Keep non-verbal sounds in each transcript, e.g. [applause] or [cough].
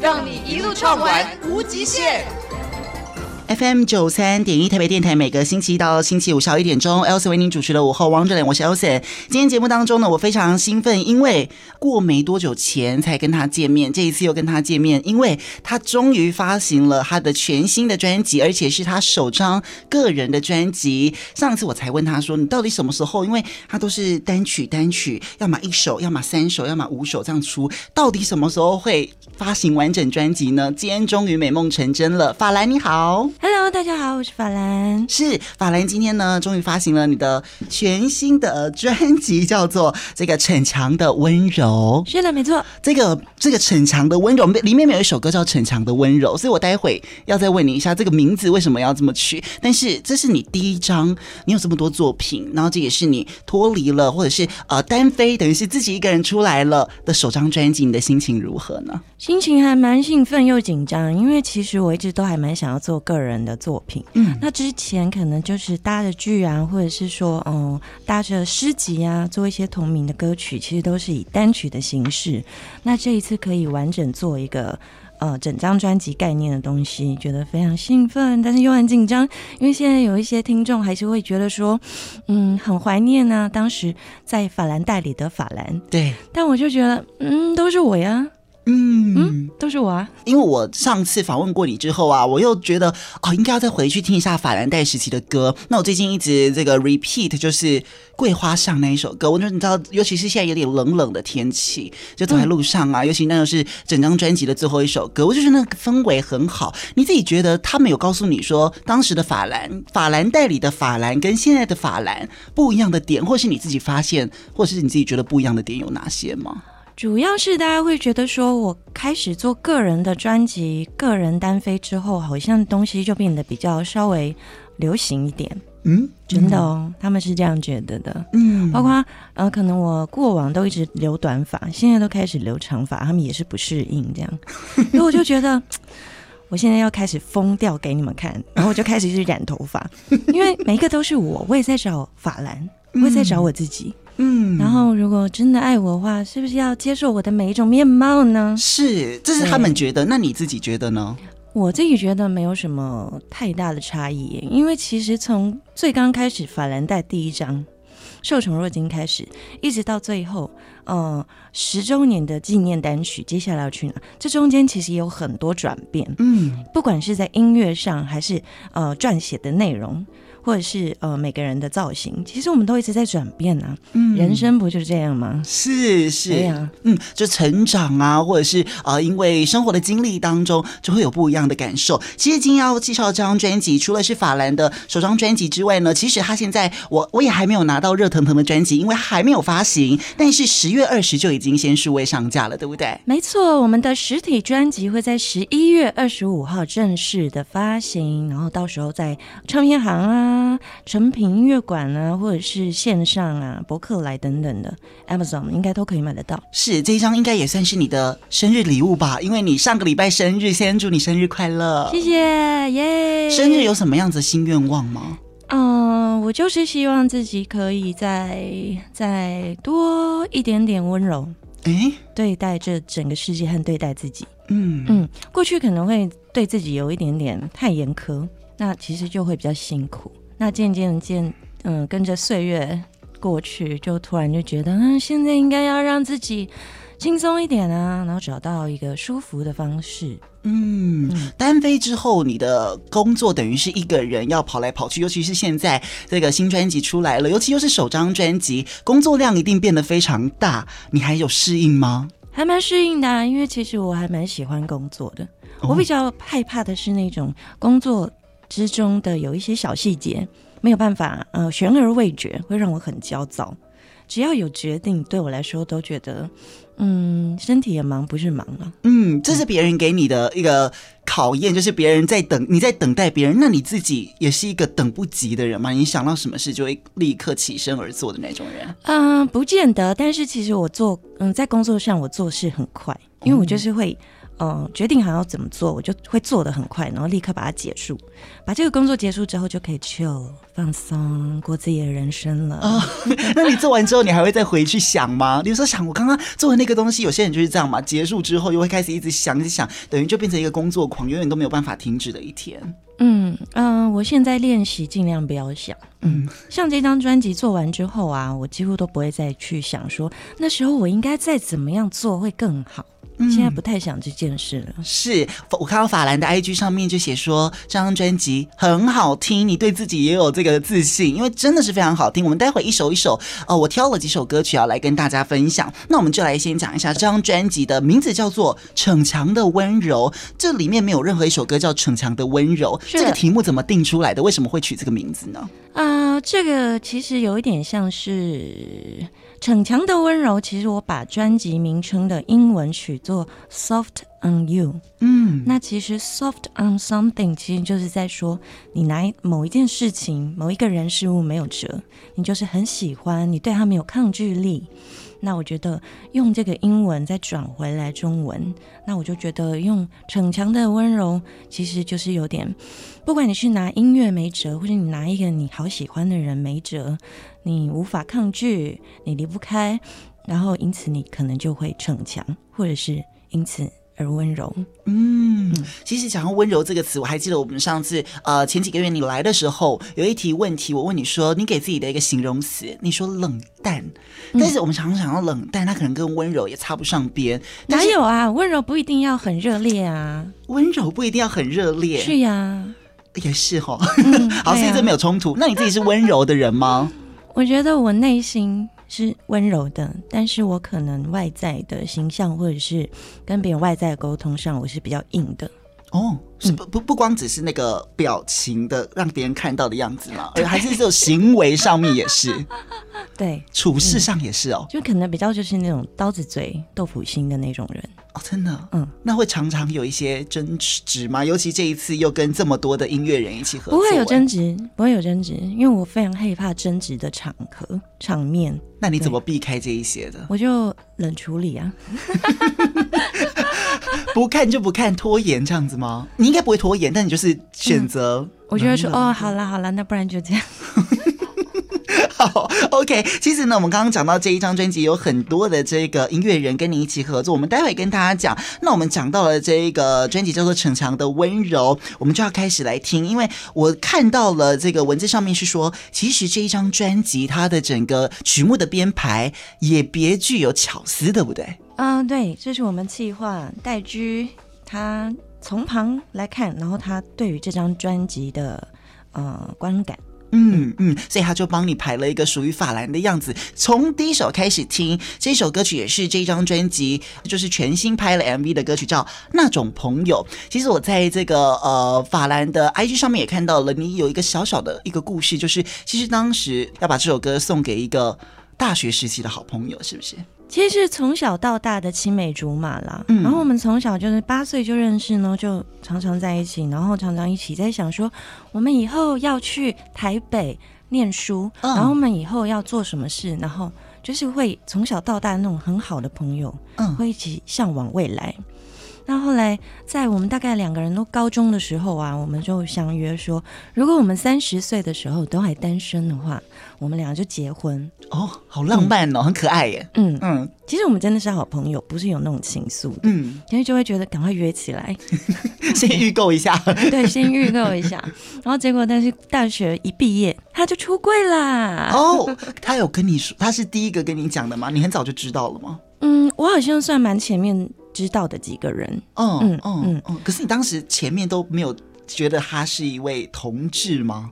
让你一路畅玩无极限。FM 九三点一台北电台，每个星期一到星期五下午一点钟，Elsa 为您主持的午后 Wonderland，我是 Elsa。今天节目当中呢，我非常兴奋，因为过没多久前才跟他见面，这一次又跟他见面，因为他终于发行了他的全新的专辑，而且是他首张个人的专辑。上次我才问他说，你到底什么时候？因为他都是单曲单曲，要么一首，要么三首，要么五首这样出，到底什么时候会发行完整专辑呢？今天终于美梦成真了，法兰你好。Hello，大家好，我是法兰。是法兰，今天呢，终于发行了你的全新的专辑，叫做《这个逞强的温柔》。是的，没错。这个这个逞强的温柔，里面有一首歌叫《逞强的温柔》，所以我待会要再问你一下，这个名字为什么要这么取？但是这是你第一张，你有这么多作品，然后这也是你脱离了，或者是呃单飞，等于是自己一个人出来了的首张专辑，你的心情如何呢？心情还蛮兴奋又紧张，因为其实我一直都还蛮想要做个人。人的作品，嗯，那之前可能就是搭着剧啊，或者是说，嗯，搭着诗集啊，做一些同名的歌曲，其实都是以单曲的形式。那这一次可以完整做一个呃整张专辑概念的东西，觉得非常兴奋，但是又很紧张，因为现在有一些听众还是会觉得说，嗯，很怀念啊，当时在法兰代理的法兰，对，但我就觉得，嗯，都是我呀。嗯，嗯，都是我啊！因为我上次访问过你之后啊，我又觉得哦，应该要再回去听一下法兰代时期的歌。那我最近一直这个 repeat 就是《桂花上》那一首歌。我觉得你知道，尤其是现在有点冷冷的天气，就走在路上啊，嗯、尤其那又是整张专辑的最后一首歌，我就觉得那个氛围很好。你自己觉得他们有告诉你说，当时的法兰法兰代里的法兰跟现在的法兰不一样的点，或是你自己发现，或是你自己觉得不一样的点有哪些吗？主要是大家会觉得说，我开始做个人的专辑、个人单飞之后，好像东西就变得比较稍微流行一点。嗯，真的哦，他们是这样觉得的。嗯，包括呃，可能我过往都一直留短发，现在都开始留长发，他们也是不适应这样。[laughs] 所以我就觉得，我现在要开始疯掉给你们看，然后我就开始去染头发，因为每一个都是我，我也在找法兰，我也在找我自己。嗯，然后如果真的爱我的话，是不是要接受我的每一种面貌呢？是，这是他们觉得，那你自己觉得呢？我自己觉得没有什么太大的差异，因为其实从最刚开始法兰黛第一章《受宠若惊》开始，一直到最后，呃，十周年的纪念单曲，接下来要去哪？这中间其实也有很多转变，嗯，不管是在音乐上，还是呃撰写的内容。或者是呃每个人的造型，其实我们都一直在转变啊。嗯，人生不就是这样吗？是是，对呀，嗯，就成长啊，或者是啊、呃，因为生活的经历当中，就会有不一样的感受。其实今天要介绍这张专辑，除了是法兰的首张专辑之外呢，其实他现在我我也还没有拿到热腾腾的专辑，因为还没有发行。但是十月二十就已经先数位上架了，对不对？没错，我们的实体专辑会在十一月二十五号正式的发行，然后到时候在唱片行啊。啊，成品音乐馆啊，或者是线上啊，博客来等等的，Amazon 应该都可以买得到。是，这一张应该也算是你的生日礼物吧？因为你上个礼拜生日，先祝你生日快乐！谢谢，耶！生日有什么样子的新愿望吗？嗯，我就是希望自己可以再再多一点点温柔，诶，对待这整个世界和对待自己。嗯嗯，过去可能会对自己有一点点太严苛，那其实就会比较辛苦。那渐渐渐，嗯，跟着岁月过去，就突然就觉得，嗯，现在应该要让自己轻松一点啊，然后找到一个舒服的方式。嗯，单飞之后，你的工作等于是一个人要跑来跑去，尤其是现在这个新专辑出来了，尤其又是首张专辑，工作量一定变得非常大。你还有适应吗？还蛮适应的啊，因为其实我还蛮喜欢工作的。我比较害怕的是那种工作。之中的有一些小细节没有办法，呃，悬而未决，会让我很焦躁。只要有决定，对我来说都觉得，嗯，身体也忙不是忙了。嗯，这是别人给你的一个考验，就是别人在等，你在等待别人，那你自己也是一个等不及的人嘛？你想到什么事就会立刻起身而做的那种人？嗯，不见得。但是其实我做，嗯，在工作上我做事很快，因为我就是会。嗯，决定好要怎么做，我就会做的很快，然后立刻把它结束。把这个工作结束之后，就可以 chill 放松，过自己的人生了。哦，[laughs] 那你做完之后，你还会再回去想吗？比如说想我刚刚做的那个东西，有些人就是这样嘛，结束之后又会开始一直想，一直想，等于就变成一个工作狂，永远都没有办法停止的一天。嗯嗯，呃，我现在练习尽量不要想。嗯，像这张专辑做完之后啊，我几乎都不会再去想说那时候我应该再怎么样做会更好。现在不太想这件事了。嗯、是我看到法兰的 IG 上面就写说这张专辑很好听，你对自己也有这个自信，因为真的是非常好听。我们待会一首一首，呃，我挑了几首歌曲要来跟大家分享。那我们就来先讲一下这张专辑的名字叫做《逞强的温柔》，这里面没有任何一首歌叫《逞强的温柔》。这个题目怎么定出来的？为什么会取这个名字呢？啊、呃，这个其实有一点像是。逞强的温柔，其实我把专辑名称的英文取作 Soft on You。嗯，那其实 Soft on something 其实就是在说，你拿某一件事情、某一个人事物没有辙，你就是很喜欢，你对他没有抗拒力。那我觉得用这个英文再转回来中文，那我就觉得用逞强的温柔，其实就是有点，不管你是拿音乐没辙，或者你拿一个你好喜欢的人没辙，你无法抗拒，你离不开，然后因此你可能就会逞强，或者是因此。而温柔，嗯，其实讲到温柔这个词，我还记得我们上次呃前几个月你来的时候，有一题问题，我问你说你给自己的一个形容词，你说冷淡，但是我们常常想要冷淡，它可能跟温柔也插不上边。哪有啊？温柔不一定要很热烈啊，温柔不一定要很热烈，是呀，也是哈、哦。嗯、[laughs] 好，所以这没有冲突。那你自己是温柔的人吗？[laughs] 我觉得我内心。是温柔的，但是我可能外在的形象，或者是跟别人外在的沟通上，我是比较硬的。哦，是不不不光只是那个表情的让别人看到的样子嘛，而还是这种行为上面也是。[laughs] 对，处事上也是哦，就可能比较就是那种刀子嘴豆腐心的那种人。哦，真的，嗯，那会常常有一些争执吗？尤其这一次又跟这么多的音乐人一起合作，不会有争执，不会有争执，因为我非常害怕争执的场合场面。那你怎么避开这一些的？我就冷处理啊，[laughs] [laughs] 不看就不看，拖延这样子吗？你应该不会拖延，但你就是选择、嗯。我觉得说，哦，好了好了，那不然就这样。[laughs] 好，OK。其实呢，我们刚刚讲到这一张专辑有很多的这个音乐人跟你一起合作，我们待会跟大家讲。那我们讲到了这个专辑叫做《逞强的温柔》，我们就要开始来听，因为我看到了这个文字上面是说，其实这一张专辑它的整个曲目的编排也别具有巧思，对不对？嗯，对，这是我们计划戴居他从旁来看，然后他对于这张专辑的呃观感。嗯嗯，所以他就帮你排了一个属于法兰的样子，从第一首开始听，这首歌曲也是这张专辑就是全新拍了 MV 的歌曲，叫《那种朋友》。其实我在这个呃法兰的 IG 上面也看到了，你有一个小小的一个故事，就是其实当时要把这首歌送给一个大学时期的好朋友，是不是？其实是从小到大的青梅竹马啦，嗯，然后我们从小就是八岁就认识呢，就常常在一起，然后常常一起在想说，我们以后要去台北念书，嗯，然后我们以后要做什么事，然后就是会从小到大那种很好的朋友，嗯，会一起向往未来。那后来，在我们大概两个人都高中的时候啊，我们就相约说，如果我们三十岁的时候都还单身的话，我们俩就结婚。哦，好浪漫哦，嗯、很可爱耶。嗯嗯，其实我们真的是好朋友，不是有那种情愫的。嗯，因为就会觉得赶快约起来，[laughs] 先预购一下。[laughs] 对，先预购一下。然后结果，但是大学一毕业，他就出柜啦。哦，他有跟你说，他是第一个跟你讲的吗？你很早就知道了吗？嗯，我好像算蛮前面。知道的几个人，嗯嗯嗯嗯，可是你当时前面都没有觉得他是一位同志吗？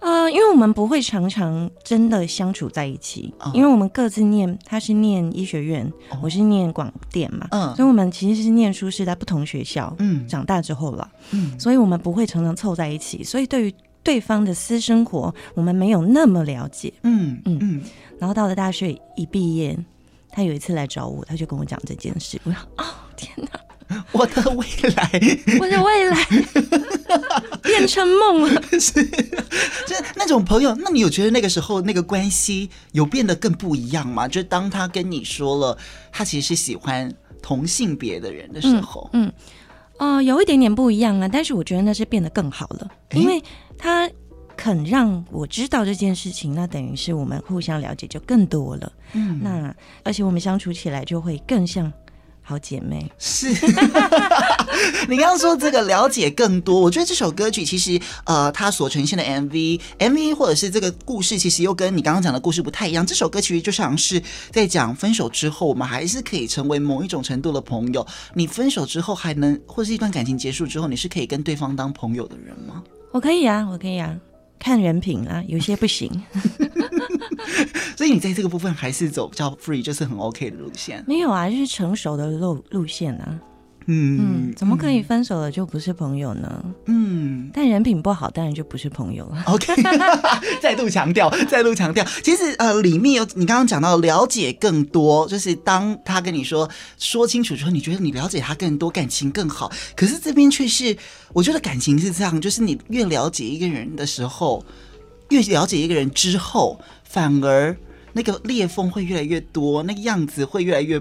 呃，因为我们不会常常真的相处在一起，嗯、因为我们各自念，他是念医学院，哦、我是念广电嘛，嗯，所以我们其实是念书是在不同学校，嗯，长大之后了，嗯，所以我们不会常常凑在一起，所以对于对方的私生活，我们没有那么了解，嗯嗯。嗯，然后到了大学一毕业，他有一次来找我，他就跟我讲这件事，我说 [laughs] 哦。天哪！我的未来，[laughs] 我的未来 [laughs] 变成梦了。是，就是那种朋友。那你有觉得那个时候那个关系有变得更不一样吗？就是当他跟你说了他其实是喜欢同性别的人的时候，嗯，哦、嗯呃，有一点点不一样啊。但是我觉得那是变得更好了，因为他肯让我知道这件事情，那等于是我们互相了解就更多了。嗯，那而且我们相处起来就会更像。好姐妹是，[laughs] 你刚刚说这个了解更多，我觉得这首歌曲其实呃，它所呈现的 MV MV 或者是这个故事，其实又跟你刚刚讲的故事不太一样。这首歌其实就像是在讲分手之后，我们还是可以成为某一种程度的朋友。你分手之后还能，或是一段感情结束之后，你是可以跟对方当朋友的人吗？我可以啊，我可以啊。看人品啊，有些不行，[laughs] 所以你在这个部分还是走比较 free，就是很 OK 的路线。没有啊，就是成熟的路路线啊。嗯嗯，怎么可以分手了就不是朋友呢？嗯，但人品不好，当然就不是朋友了。OK，[laughs] 再度强调，[laughs] 再度强调。其实呃，里面有你刚刚讲到了解更多，就是当他跟你说说清楚之后，你觉得你了解他更多，感情更好。可是这边却是，我觉得感情是这样，就是你越了解一个人的时候，越了解一个人之后，反而那个裂缝会越来越多，那个样子会越来越，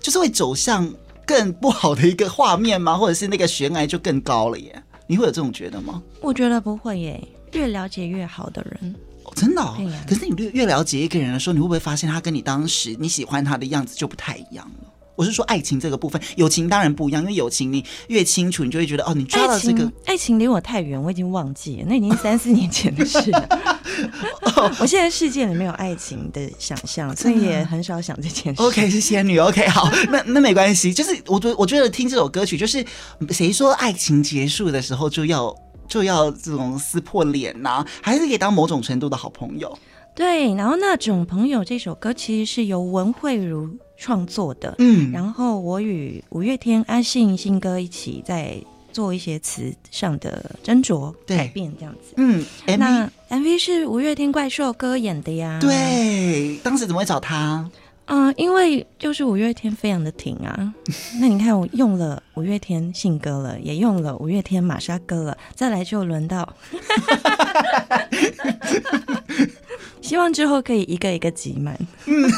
就是会走向。更不好的一个画面吗？或者是那个悬崖就更高了耶？你会有这种觉得吗？我觉得不会耶，越了解越好的人，哦、真的。可是你越越了解一个人的时候，你会不会发现他跟你当时你喜欢他的样子就不太一样了？我是说爱情这个部分，友情当然不一样，因为友情你越清楚，你就会觉得哦，你抓到这个爱情离我太远，我已经忘记了，那已经三四年前的事了。[laughs] 我现在世界里没有爱情的想象，所以也很少想这件事。[laughs] OK，是仙女。OK，好，[laughs] 那那没关系。就是我觉我觉得听这首歌曲，就是谁说爱情结束的时候就要就要这种撕破脸呐、啊，还是可以当某种程度的好朋友。对，然后那种朋友这首歌其实是由文慧如。创作的，嗯，然后我与五月天阿信信哥一起在做一些词上的斟酌改变，这样子，嗯，那 MV 是五月天怪兽哥演的呀，对，当时怎么会找他？嗯，因为就是五月天非常的挺啊，那你看我用了五月天信哥了，也用了五月天玛莎哥了，再来就轮到。[laughs] 希望之后可以一个一个集满，嗯，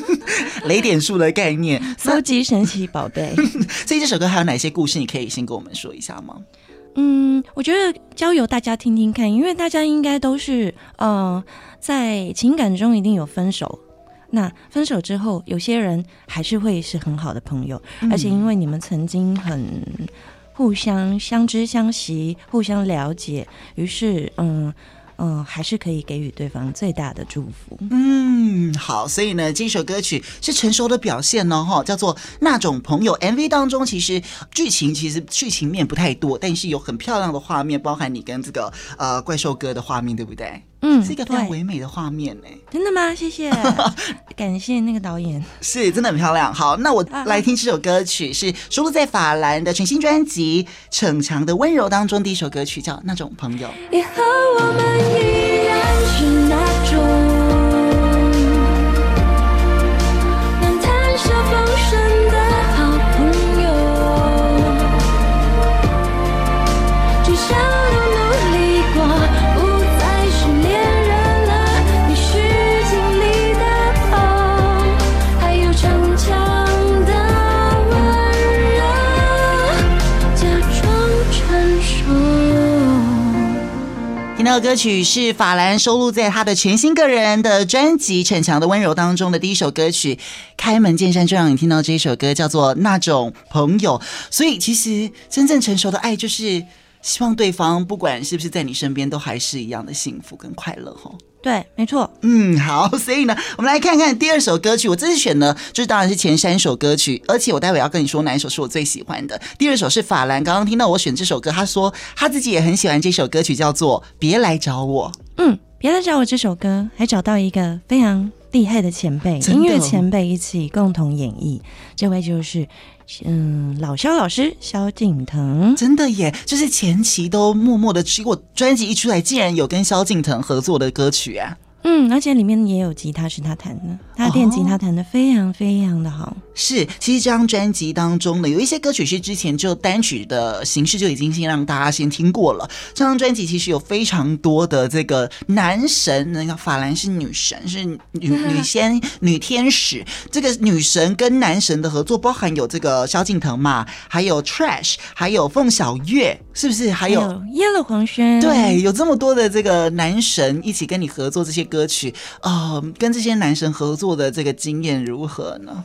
[laughs] 雷点数的概念，[laughs] 搜集神奇宝贝。[laughs] 所以这首歌还有哪些故事？你可以先跟我们说一下吗？嗯，我觉得交由大家听听看，因为大家应该都是呃，在情感中一定有分手，那分手之后，有些人还是会是很好的朋友，嗯、而且因为你们曾经很互相相知相惜，互相了解，于是嗯。嗯，还是可以给予对方最大的祝福。嗯，好，所以呢，这首歌曲是成熟的表现呢，哈，叫做《那种朋友》。MV 当中其实剧情其实剧情面不太多，但是有很漂亮的画面，包含你跟这个呃怪兽哥的画面，对不对？嗯，是一个非常唯美的画面呢。真的吗？谢谢，[laughs] 感谢那个导演，是真的很漂亮。好，那我来听这首歌曲，是收录在法兰的全新专辑《逞强的温柔》当中，第一首歌曲叫《那种朋友》。以后我们依那首歌曲是法兰收录在他的全新个人的专辑《逞强的温柔》当中的第一首歌曲。开门见山就让你听到这一首歌，叫做《那种朋友》。所以，其实真正成熟的爱，就是希望对方不管是不是在你身边，都还是一样的幸福跟快乐。吼。对，没错。嗯，好，所以呢，我们来看看第二首歌曲。我这次选的，就是当然是前三首歌曲，而且我待会要跟你说哪一首是我最喜欢的。第二首是法兰，刚刚听到我选这首歌，他说他自己也很喜欢这首歌曲，叫做《别来找我》。嗯，别来找我这首歌，还找到一个非常厉害的前辈，音乐前辈一起共同演绎，这位就是。嗯，老萧老师萧敬腾，真的耶，就是前期都默默的，结果专辑一出来，竟然有跟萧敬腾合作的歌曲啊。嗯，而且里面也有吉他是他弹的，他电吉他弹的非常非常的好。是，其实这张专辑当中呢，有一些歌曲是之前就单曲的形式就已经先让大家先听过了。这张专辑其实有非常多的这个男神，那个法兰是女神，是女 [laughs] 女仙、女天使。这个女神跟男神的合作，包含有这个萧敬腾嘛，还有 Trash，还有凤小岳，是不是？还有耶鲁黄轩。对，有这么多的这个男神一起跟你合作这些歌曲啊、呃，跟这些男神合作的这个经验如何呢？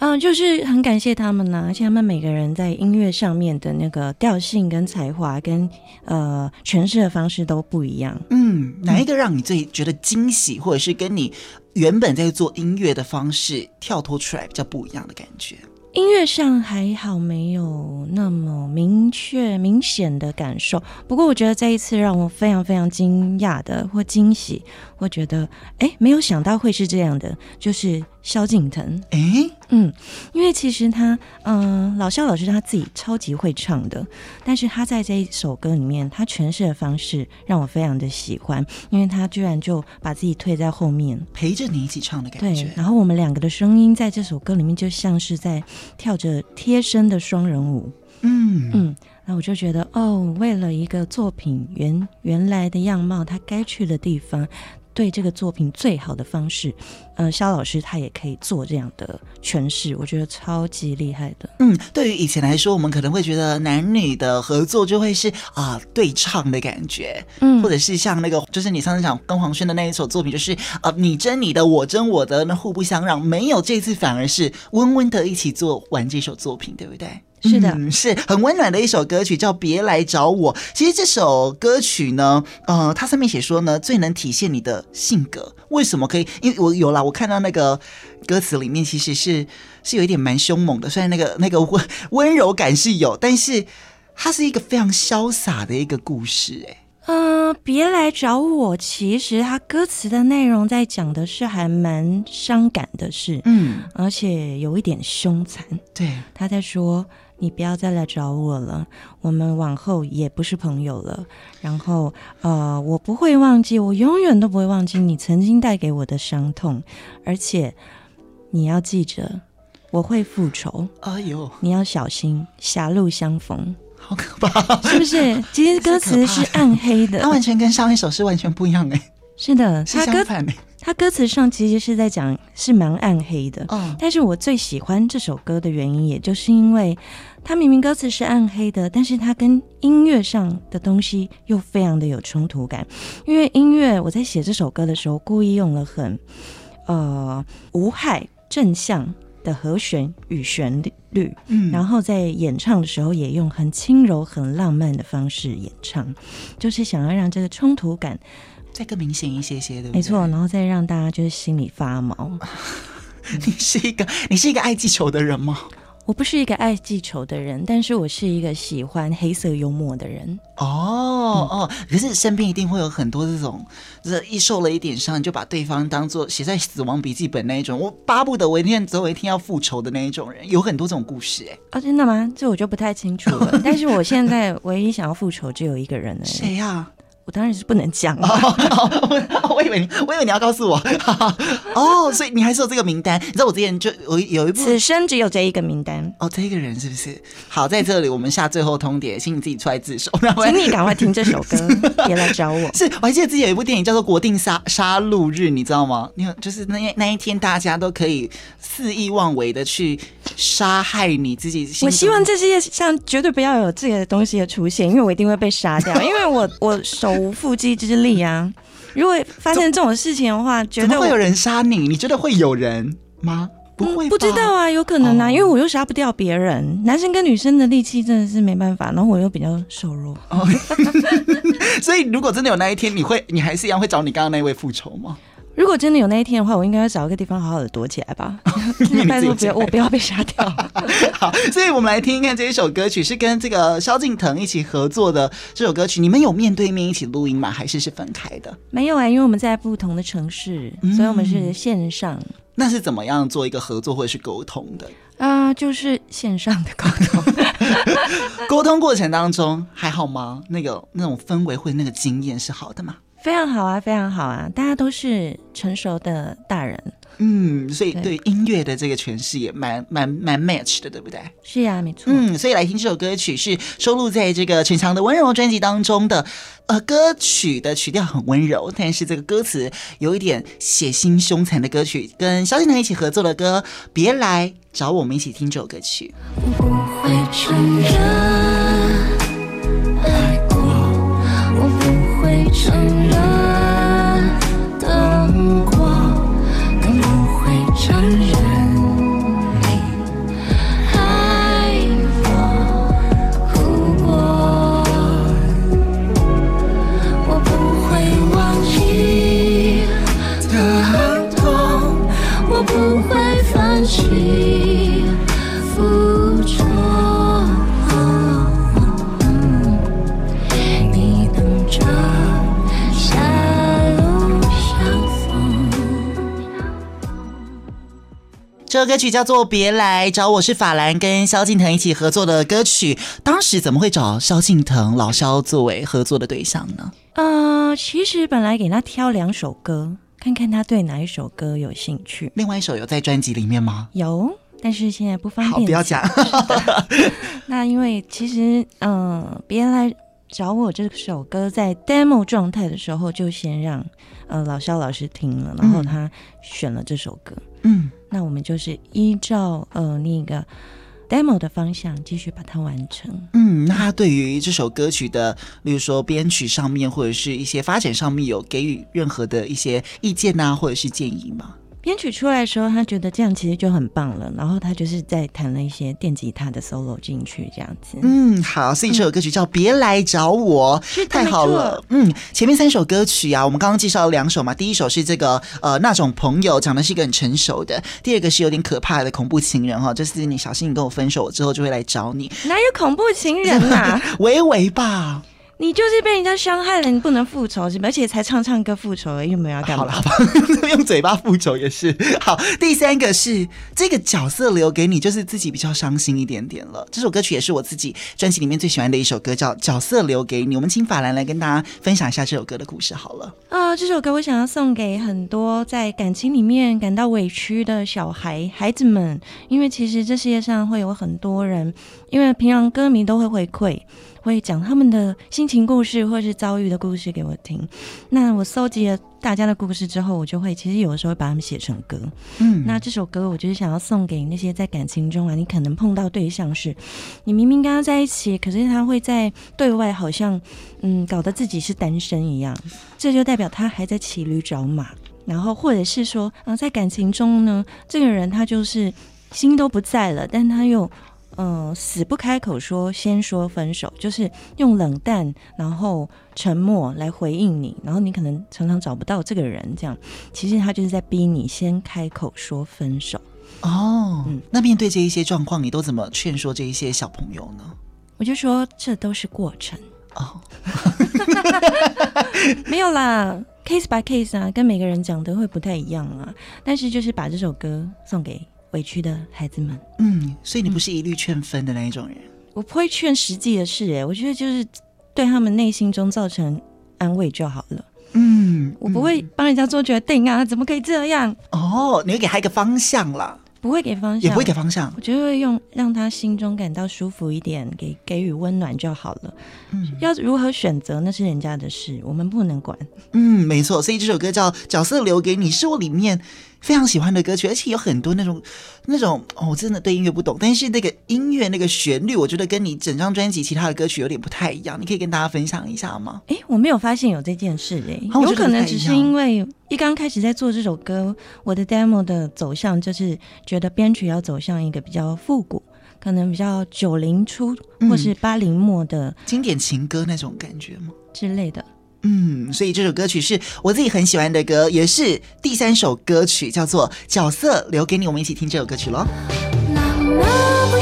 嗯，就是很感谢他们呐、啊，而且他们每个人在音乐上面的那个调性跟才华跟呃诠释的方式都不一样。嗯，哪一个让你最觉得惊喜，或者是跟你原本在做音乐的方式跳脱出来比较不一样的感觉？音乐上还好，没有那么明确、明显的感受。不过，我觉得这一次让我非常非常惊讶的或惊喜，我觉得哎，没有想到会是这样的，就是。萧敬腾，哎、欸，嗯，因为其实他，嗯、呃，老萧老师他自己超级会唱的，但是他在这一首歌里面，他诠释的方式让我非常的喜欢，因为他居然就把自己退在后面，陪着你一起唱的感觉。对，然后我们两个的声音在这首歌里面就像是在跳着贴身的双人舞，嗯嗯，那我就觉得，哦，为了一个作品原原来的样貌，他该去的地方。对这个作品最好的方式，呃，肖老师他也可以做这样的诠释，我觉得超级厉害的。嗯，对于以前来说，我们可能会觉得男女的合作就会是啊、呃、对唱的感觉，嗯，或者是像那个就是你上次讲跟黄轩的那一首作品，就是呃你争你的，我争我的，那互不相让。没有这次反而是温温的一起做完这首作品，对不对？是的，嗯，是很温暖的一首歌曲，叫《别来找我》。其实这首歌曲呢，呃，它上面写说呢，最能体现你的性格。为什么可以？因为我有了，我看到那个歌词里面，其实是是有一点蛮凶猛的。虽然那个那个温温柔感是有，但是它是一个非常潇洒的一个故事。哎，嗯，别来找我。其实它歌词的内容在讲的是还蛮伤感的事，嗯，而且有一点凶残。对，他在说。你不要再来找我了，我们往后也不是朋友了。然后，呃，我不会忘记，我永远都不会忘记你曾经带给我的伤痛。而且，你要记着，我会复仇。哎呦，你要小心，狭路相逢。好可怕，是不是？[laughs] 其实歌词是暗黑的，它完全跟上一首是完全不一样哎。是的，是相反的。他歌词上其实是在讲是蛮暗黑的，嗯，但是我最喜欢这首歌的原因，也就是因为他明明歌词是暗黑的，但是他跟音乐上的东西又非常的有冲突感。因为音乐，我在写这首歌的时候，故意用了很呃无害正向的和弦与旋律，嗯，然后在演唱的时候也用很轻柔、很浪漫的方式演唱，就是想要让这个冲突感。再更明显一些些的，没错，然后再让大家就是心里发毛。[laughs] 你是一个，你是一个爱记仇的人吗？我不是一个爱记仇的人，但是我是一个喜欢黑色幽默的人。哦、嗯、哦，可是身边一定会有很多这种，就是一受了一点伤，你就把对方当做写在死亡笔记本那一种，我巴不得我一天总有一天要复仇的那一种人，有很多这种故事哎。啊、哦，真的吗？这我就不太清楚了。[laughs] 但是我现在唯一想要复仇只有一个人了，谁呀、啊？我当然是不能讲了。[laughs] 哦，我以为你，我以为你要告诉我。[laughs] 哦，所以你还是有这个名单。你知道我之前就有有一部，此生只有这一个名单。哦，这一个人是不是？好，在这里我们下最后通牒，请你自己出来自首。[laughs] 请你赶快听这首歌，别来找我。是，我还记得自己有一部电影叫做《国定杀杀戮日》，你知道吗？你就是那那一天，大家都可以肆意妄为的去杀害你自己。我希望这世界上绝对不要有这个东西的出现，因为我一定会被杀掉，因为我我手。无缚鸡之力啊！如果发生这种事情的话，[laughs] 绝对会有人杀你。你觉得会有人吗？不会、嗯，不知道啊，有可能啊，哦、因为我又杀不掉别人。男生跟女生的力气真的是没办法，然后我又比较瘦弱，哦、[laughs] 所以如果真的有那一天，你会，你还是一样会找你刚刚那位复仇吗？如果真的有那一天的话，我应该要找一个地方好好的躲起来吧。[laughs] [laughs] 拜托，不要我不要被杀掉。[laughs] 好，所以我们来听一看这一首歌曲，是跟这个萧敬腾一起合作的这首歌曲。你们有面对面一起录音吗？还是是分开的？没有啊、欸，因为我们在不同的城市，嗯、所以我们是线上。那是怎么样做一个合作或者是沟通的？啊、呃，就是线上的沟通。沟通过程当中还好吗？那个那种氛围或者那个经验是好的吗？非常好啊，非常好啊，大家都是成熟的大人。嗯，所以对音乐的这个诠释也蛮蛮蛮 match 的，对不对？是呀、啊，没错。嗯，所以来听这首歌曲是收录在这个陈强的温柔专辑当中的。呃，歌曲的曲调很温柔，但是这个歌词有一点血腥凶残的歌曲，跟萧敬腾一起合作的歌《别来找我》，我们一起听这首歌曲。我不会承认爱过，曲叫做《别来找我》，是法兰跟萧敬腾一起合作的歌曲。当时怎么会找萧敬腾老萧作为合作的对象呢？呃，其实本来给他挑两首歌，看看他对哪一首歌有兴趣。另外一首有在专辑里面吗？有，但是现在不方便。好，不要讲。[laughs] 那因为其实，嗯、呃，《别来找我》这首歌在 demo 状态的时候，就先让呃老萧老师听了，然后他选了这首歌。嗯。那我们就是依照呃那个 demo 的方向继续把它完成。嗯，那他对于这首歌曲的，例如说编曲上面或者是一些发展上面，有给予任何的一些意见呐、啊，或者是建议吗？编曲出来的时候，他觉得这样其实就很棒了，然后他就是在弹了一些电吉他的 solo 进去，这样子。嗯，好，所以这首歌曲叫《别来找我》，嗯，太好了。嗯，前面三首歌曲啊，我们刚刚介绍了两首嘛，第一首是这个呃那种朋友，讲的是一个很成熟的；第二个是有点可怕的恐怖情人哈，就是你小心你跟我分手我之后就会来找你。哪有恐怖情人啊？[laughs] 维维吧。你就是被人家伤害了，你不能复仇是吧？而且才唱唱歌复仇而已，又没有要干嘛？好了，好吧，用嘴巴复仇也是好。第三个是这个角色留给你，就是自己比较伤心一点点了。这首歌曲也是我自己专辑里面最喜欢的一首歌，叫《角色留给你》。我们请法兰来跟大家分享一下这首歌的故事好了。啊、呃，这首歌我想要送给很多在感情里面感到委屈的小孩孩子们，因为其实这世界上会有很多人，因为平常歌迷都会回馈。会讲他们的心情故事，或是遭遇的故事给我听。那我搜集了大家的故事之后，我就会其实有的时候会把他们写成歌。嗯，那这首歌我就是想要送给那些在感情中啊，你可能碰到对象是，你明明跟他在一起，可是他会在对外好像嗯搞得自己是单身一样，这就代表他还在骑驴找马。然后或者是说啊，在感情中呢，这个人他就是心都不在了，但他又。嗯，死不开口说，先说分手，就是用冷淡，然后沉默来回应你，然后你可能常常找不到这个人，这样其实他就是在逼你先开口说分手。哦，嗯，那面对这一些状况，你都怎么劝说这一些小朋友呢？我就说这都是过程哦，[laughs] 没有啦，case by case 啊，跟每个人讲的会不太一样啊，但是就是把这首歌送给。委屈的孩子们，嗯，所以你不是一律劝分的那一种人，嗯、我不会劝实际的事，哎，我觉得就是对他们内心中造成安慰就好了，嗯，我不会帮人家做决定啊，怎么可以这样？哦，你会给他一个方向啦。不会给方向，也不会给方向。我觉得会用让他心中感到舒服一点，给给予温暖就好了。嗯，要如何选择那是人家的事，我们不能管。嗯，没错。所以这首歌叫《角色留给你》，是我里面非常喜欢的歌曲，而且有很多那种那种哦，我真的对音乐不懂，但是那个音乐那个旋律，我觉得跟你整张专辑其他的歌曲有点不太一样。你可以跟大家分享一下吗？哎，我没有发现有这件事哎、欸，有可能只是因为。一刚开始在做这首歌，我的 demo 的走向就是觉得编曲要走向一个比较复古，可能比较九零初或是八零末的、嗯、经典情歌那种感觉吗？之类的。嗯，所以这首歌曲是我自己很喜欢的歌，也是第三首歌曲，叫做《角色留给你》，我们一起听这首歌曲喽。那么不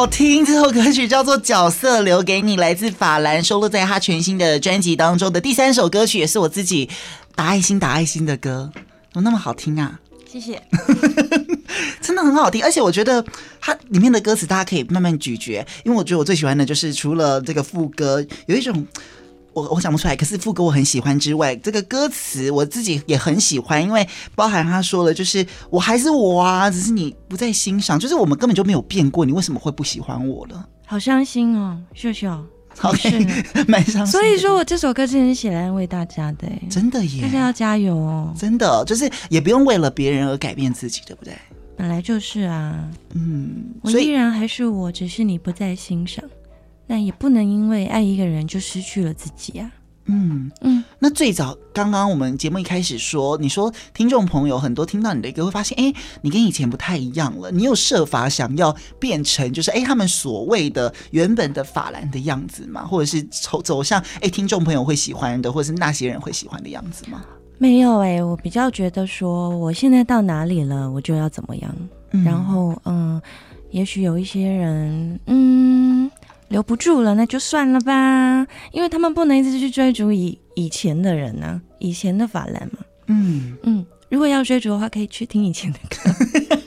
好听？这首歌曲叫做《角色留给你》，来自法兰，收录在他全新的专辑当中的第三首歌曲，也是我自己打爱心打爱心的歌。怎么那么好听啊？谢谢，[laughs] 真的很好听，而且我觉得它里面的歌词大家可以慢慢咀嚼，因为我觉得我最喜欢的就是除了这个副歌，有一种。我我想不出来，可是副歌我很喜欢之外，这个歌词我自己也很喜欢，因为包含他说了，就是我还是我啊，只是你不再欣赏，就是我们根本就没有变过，你为什么会不喜欢我了？好伤心哦，秀秀，好是 [laughs] 蛮伤心。所以说我这首歌真的是写来安慰大家的，真的耶，大家要加油哦，真的，就是也不用为了别人而改变自己，对不对？本来就是啊，嗯，我依然还是我，只是你不再欣赏。但也不能因为爱一个人就失去了自己啊。嗯嗯，那最早刚刚我们节目一开始说，你说听众朋友很多听到你的歌会发现，哎，你跟以前不太一样了。你有设法想要变成就是哎他们所谓的原本的法兰的样子吗？或者是走走向哎听众朋友会喜欢的，或者是那些人会喜欢的样子吗？没有哎、欸，我比较觉得说我现在到哪里了，我就要怎么样。嗯、然后嗯，也许有一些人嗯。留不住了，那就算了吧，因为他们不能一直去追逐以以前的人呢、啊，以前的法兰嘛。嗯嗯，如果要追逐的话，可以去听以前的歌。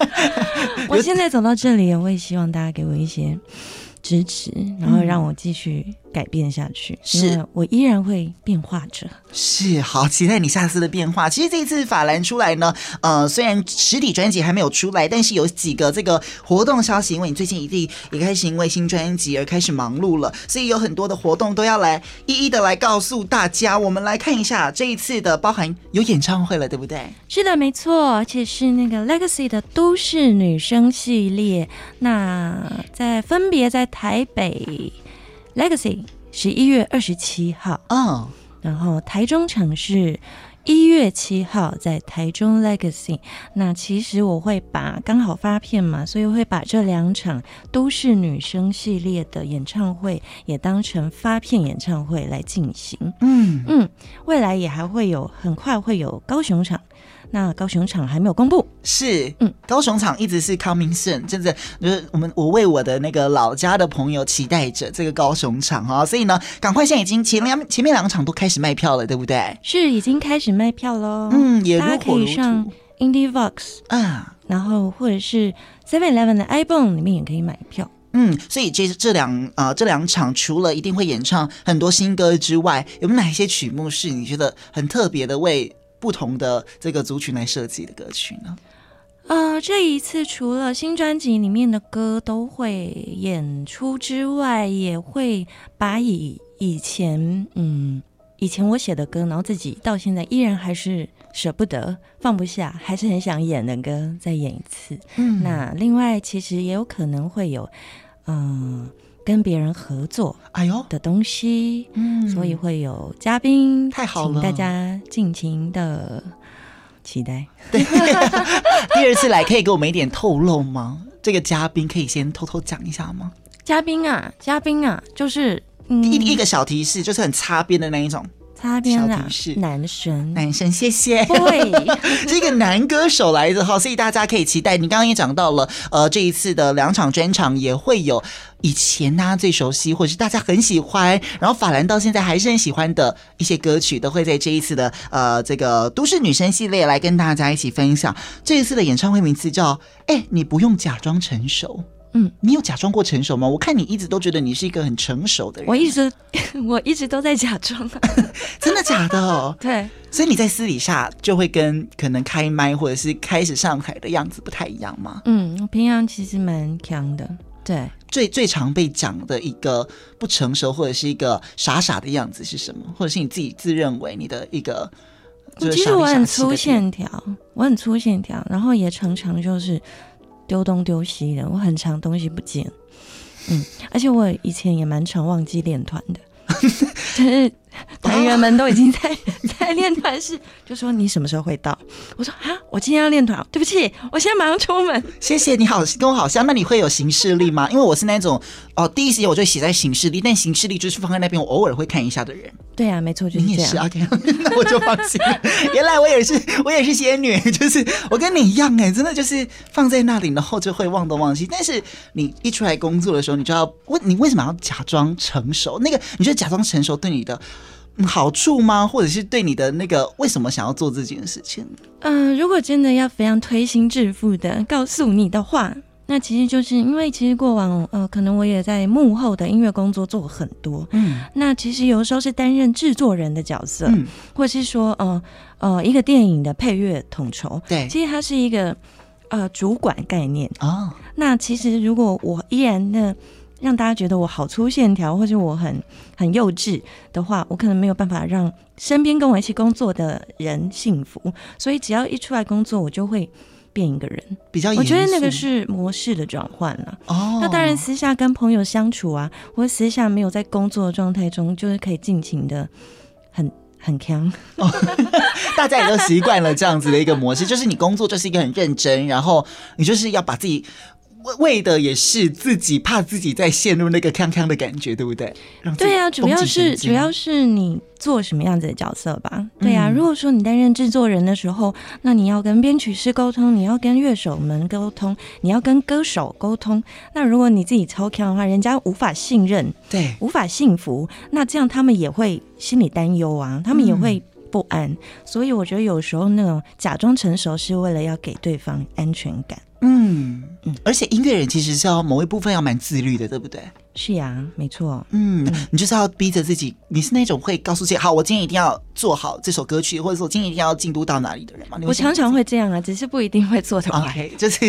[laughs] 我现在走到这里，我也希望大家给我一些支持，然后让我继续改变下去。是我依然会变化着。是，好期待你下次的变化。其实这一次法兰出来呢，呃，虽然实体专辑还没有出来，但是有几个这个活动消息，因为你最近一定也开始因为新专辑而开始忙碌了，所以有很多的活动都要来一一的来告诉大家。我们来看一下这一次的，包含有演唱会了，对不对？是的，没错，而且是那个 Legacy 的都市女生系列。那在分别在台北 Legacy 十一月二十七号，哦。然后台中场是一月七号，在台中 Legacy。那其实我会把刚好发片嘛，所以我会把这两场都市女生系列的演唱会也当成发片演唱会来进行。嗯嗯，未来也还会有，很快会有高雄场。那高雄场还没有公布，是，嗯，高雄场一直是 coming soon，真的就是我们我为我的那个老家的朋友期待着这个高雄场哈，所以呢，赶快现在已经前两前面两场都开始卖票了，对不对？是，已经开始卖票喽，嗯，也如大家可以上 Indie Vox 啊，然后或者是 Seven Eleven 的 ibon 里面也可以买票，嗯，所以这这两呃这两场除了一定会演唱很多新歌之外，有没有哪一些曲目是你觉得很特别的为？不同的这个族群来设计的歌曲呢？呃，这一次除了新专辑里面的歌都会演出之外，也会把以以前嗯以前我写的歌，然后自己到现在依然还是舍不得放不下，还是很想演的歌再演一次。嗯，那另外其实也有可能会有嗯。呃跟别人合作，哎呦的东西，嗯，所以会有嘉宾，太好了，请大家尽情的期待。对，[laughs] 第二次来可以给我们一点透露吗？这个嘉宾可以先偷偷讲一下吗？嘉宾啊，嘉宾啊，就是、嗯、一一个小提示，就是很擦边的那一种。擦边的男神，男神，谢谢。对，[laughs] 是一个男歌手来的哈，所以大家可以期待。你刚刚也讲到了，呃，这一次的两场专场也会有以前大家最熟悉，或者是大家很喜欢，然后法兰到现在还是很喜欢的一些歌曲，都会在这一次的呃这个都市女生系列来跟大家一起分享。这一次的演唱会名字叫“哎，你不用假装成熟”。嗯，你有假装过成熟吗？我看你一直都觉得你是一个很成熟的人。我一直，[laughs] 我一直都在假装。[laughs] 真的假的？哦？[laughs] 对。所以你在私底下就会跟可能开麦或者是开始上台的样子不太一样吗？嗯，我平常其实蛮强的。对。最最常被讲的一个不成熟或者是一个傻傻的样子是什么？或者是你自己自认为你的一个傻傻？其实我很粗线条，我很粗线条，然后也常常就是。丢东丢西的，我很常东西不见，嗯，而且我以前也蛮常忘记练团的，[laughs] 就是 [laughs] 团员们都已经在 [laughs] 在练团式，就说你什么时候会到？我说啊，我今天要练团，对不起，我现在马上出门。[laughs] 谢谢你好，跟我好像，那你会有行事历吗？因为我是那种哦，第一时间我就写在行事历，但行事历就是放在那边，我偶尔会看一下的人。对啊，没错，就是这样。你也是 OK，那我就放心了。原来我也是，我也是仙女，就是我跟你一样哎，真的就是放在那里，然后就会忘东忘西。但是你一出来工作的时候，你就要问你为什么要假装成熟？那个你觉得假装成熟对你的好处吗？或者是对你的那个为什么想要做这件事情？嗯、呃，如果真的要非常推心置腹的告诉你的话。那其实就是因为，其实过往呃，可能我也在幕后的音乐工作做很多。嗯，那其实有的时候是担任制作人的角色，嗯，或者是说呃呃一个电影的配乐统筹。对，其实它是一个呃主管概念哦。那其实如果我依然的让大家觉得我好粗线条，或者我很很幼稚的话，我可能没有办法让身边跟我一起工作的人幸福。所以只要一出来工作，我就会。变一个人比较，我觉得那个是模式的转换了。哦，那当然，私下跟朋友相处啊，或私下没有在工作的状态中，就是可以尽情的很很强。哦，[laughs] 大家也都习惯了这样子的一个模式，就是你工作就是一个很认真，然后你就是要把自己。为的也是自己，怕自己再陷入那个康康的感觉，对不对？对呀、啊，主要是主要是你做什么样子的角色吧？对呀、啊，如果说你担任制作人的时候，那你要跟编曲师沟通，你要跟乐手们沟通，你要跟歌手沟通。那如果你自己超强的话，人家无法信任，对，无法幸福，那这样他们也会心里担忧啊，他们也会不安。嗯、所以我觉得有时候那种假装成熟，是为了要给对方安全感。嗯，而且音乐人其实是要某一部分要蛮自律的，对不对？是呀，没错。嗯，你就是要逼着自己，你是那种会告诉自己，好，我今天一定要做好这首歌曲，或者说我今天一定要进度到哪里的人吗？我常常会这样啊，只是不一定会做的。OK，就是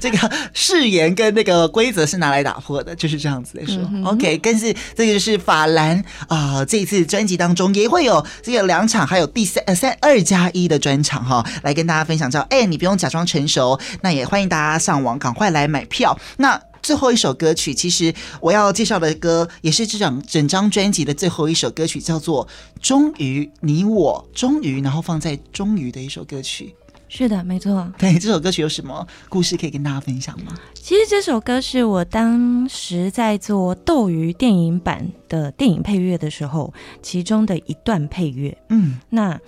这个誓言跟那个规则是拿来打破的，就是这样子来说。嗯、OK，但是这个就是法兰啊、呃，这一次专辑当中也会有这个两场，还有第三呃三二加一的专场哈，来跟大家分享。叫哎，你不用假装成熟，那也欢迎大家上网赶快来买票。那。最后一首歌曲，其实我要介绍的歌也是这张整张专辑的最后一首歌曲，叫做《终于你我终于》，然后放在“终于”的一首歌曲。是的，没错。对，这首歌曲有什么故事可以跟大家分享吗？其实这首歌是我当时在做《斗鱼》电影版的电影配乐的时候，其中的一段配乐。嗯，那。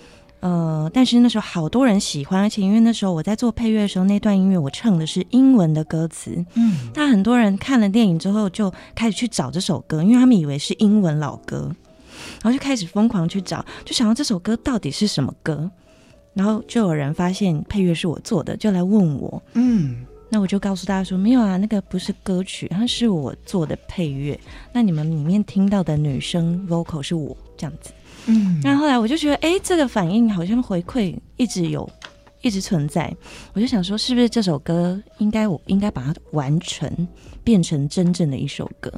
呃，但是那时候好多人喜欢，而且因为那时候我在做配乐的时候，那段音乐我唱的是英文的歌词，嗯，那很多人看了电影之后就开始去找这首歌，因为他们以为是英文老歌，然后就开始疯狂去找，就想到这首歌到底是什么歌，然后就有人发现配乐是我做的，就来问我，嗯，那我就告诉大家说，没有啊，那个不是歌曲，它是我做的配乐，那你们里面听到的女生 vocal 是我这样子。嗯，那后来我就觉得，哎、欸，这个反应好像回馈一直有，一直存在。我就想说，是不是这首歌应该我应该把它完成，变成真正的一首歌？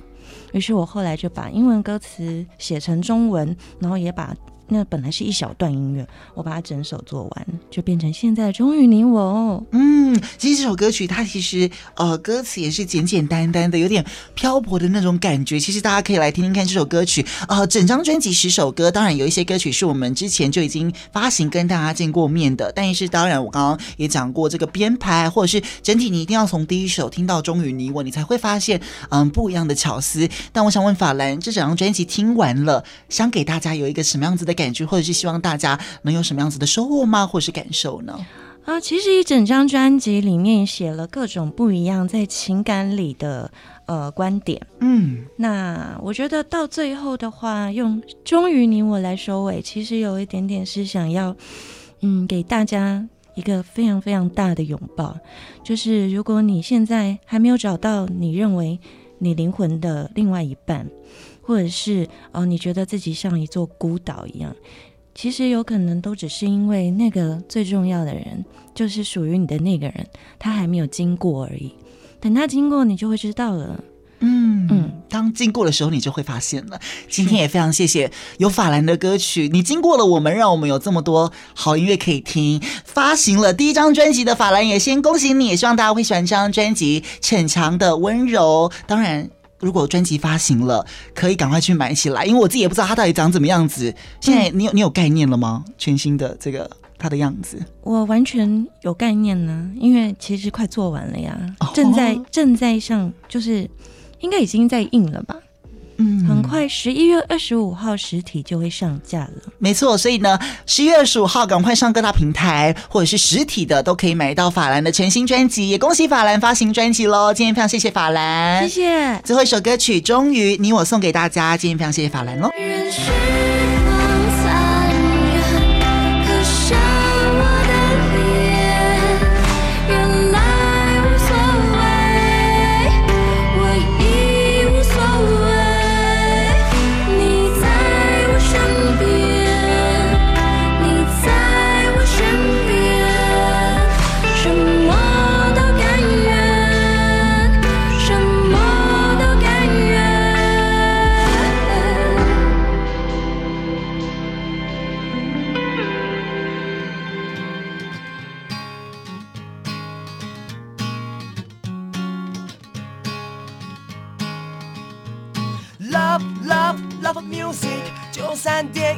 于是我后来就把英文歌词写成中文，然后也把。那本来是一小段音乐，我把它整首做完，就变成现在终于你我哦。嗯，其实这首歌曲它其实呃歌词也是简简单单的，有点漂泊的那种感觉。其实大家可以来听听看这首歌曲。呃，整张专辑十首歌，当然有一些歌曲是我们之前就已经发行跟大家见过面的，但是当然我刚刚也讲过这个编排或者是整体，你一定要从第一首听到终于你我，你才会发现嗯不一样的巧思。但我想问法兰，这整张专辑听完了，想给大家有一个什么样子的感觉，或者是希望大家能有什么样子的收获吗？或是感受呢？啊，其实一整张专辑里面写了各种不一样在情感里的呃观点。嗯，那我觉得到最后的话，用“终于你我”来收尾，其实有一点点是想要嗯给大家一个非常非常大的拥抱。就是如果你现在还没有找到你认为你灵魂的另外一半。或者是哦，你觉得自己像一座孤岛一样，其实有可能都只是因为那个最重要的人，就是属于你的那个人，他还没有经过而已。等他经过，你就会知道了。嗯嗯，当经过的时候，你就会发现了。今天也非常谢谢有法兰的歌曲，你经过了我们，让我们有这么多好音乐可以听。发行了第一张专辑的法兰，也先恭喜你，也希望大家会喜欢这张专辑《逞强的温柔》。当然。如果专辑发行了，可以赶快去买起来，因为我自己也不知道它到底长怎么样子。现在你有你有概念了吗？全新的这个它的样子，我完全有概念呢，因为其实快做完了呀，正在正在上，就是应该已经在印了吧。嗯，很快十一月二十五号实体就会上架了。没错，所以呢，十一月二十五号赶快上各大平台或者是实体的都可以买到法兰的全新专辑。也恭喜法兰发行专辑喽！今天非常谢谢法兰，谢谢。最后一首歌曲《终于》，你我送给大家。今天非常谢谢法兰喽。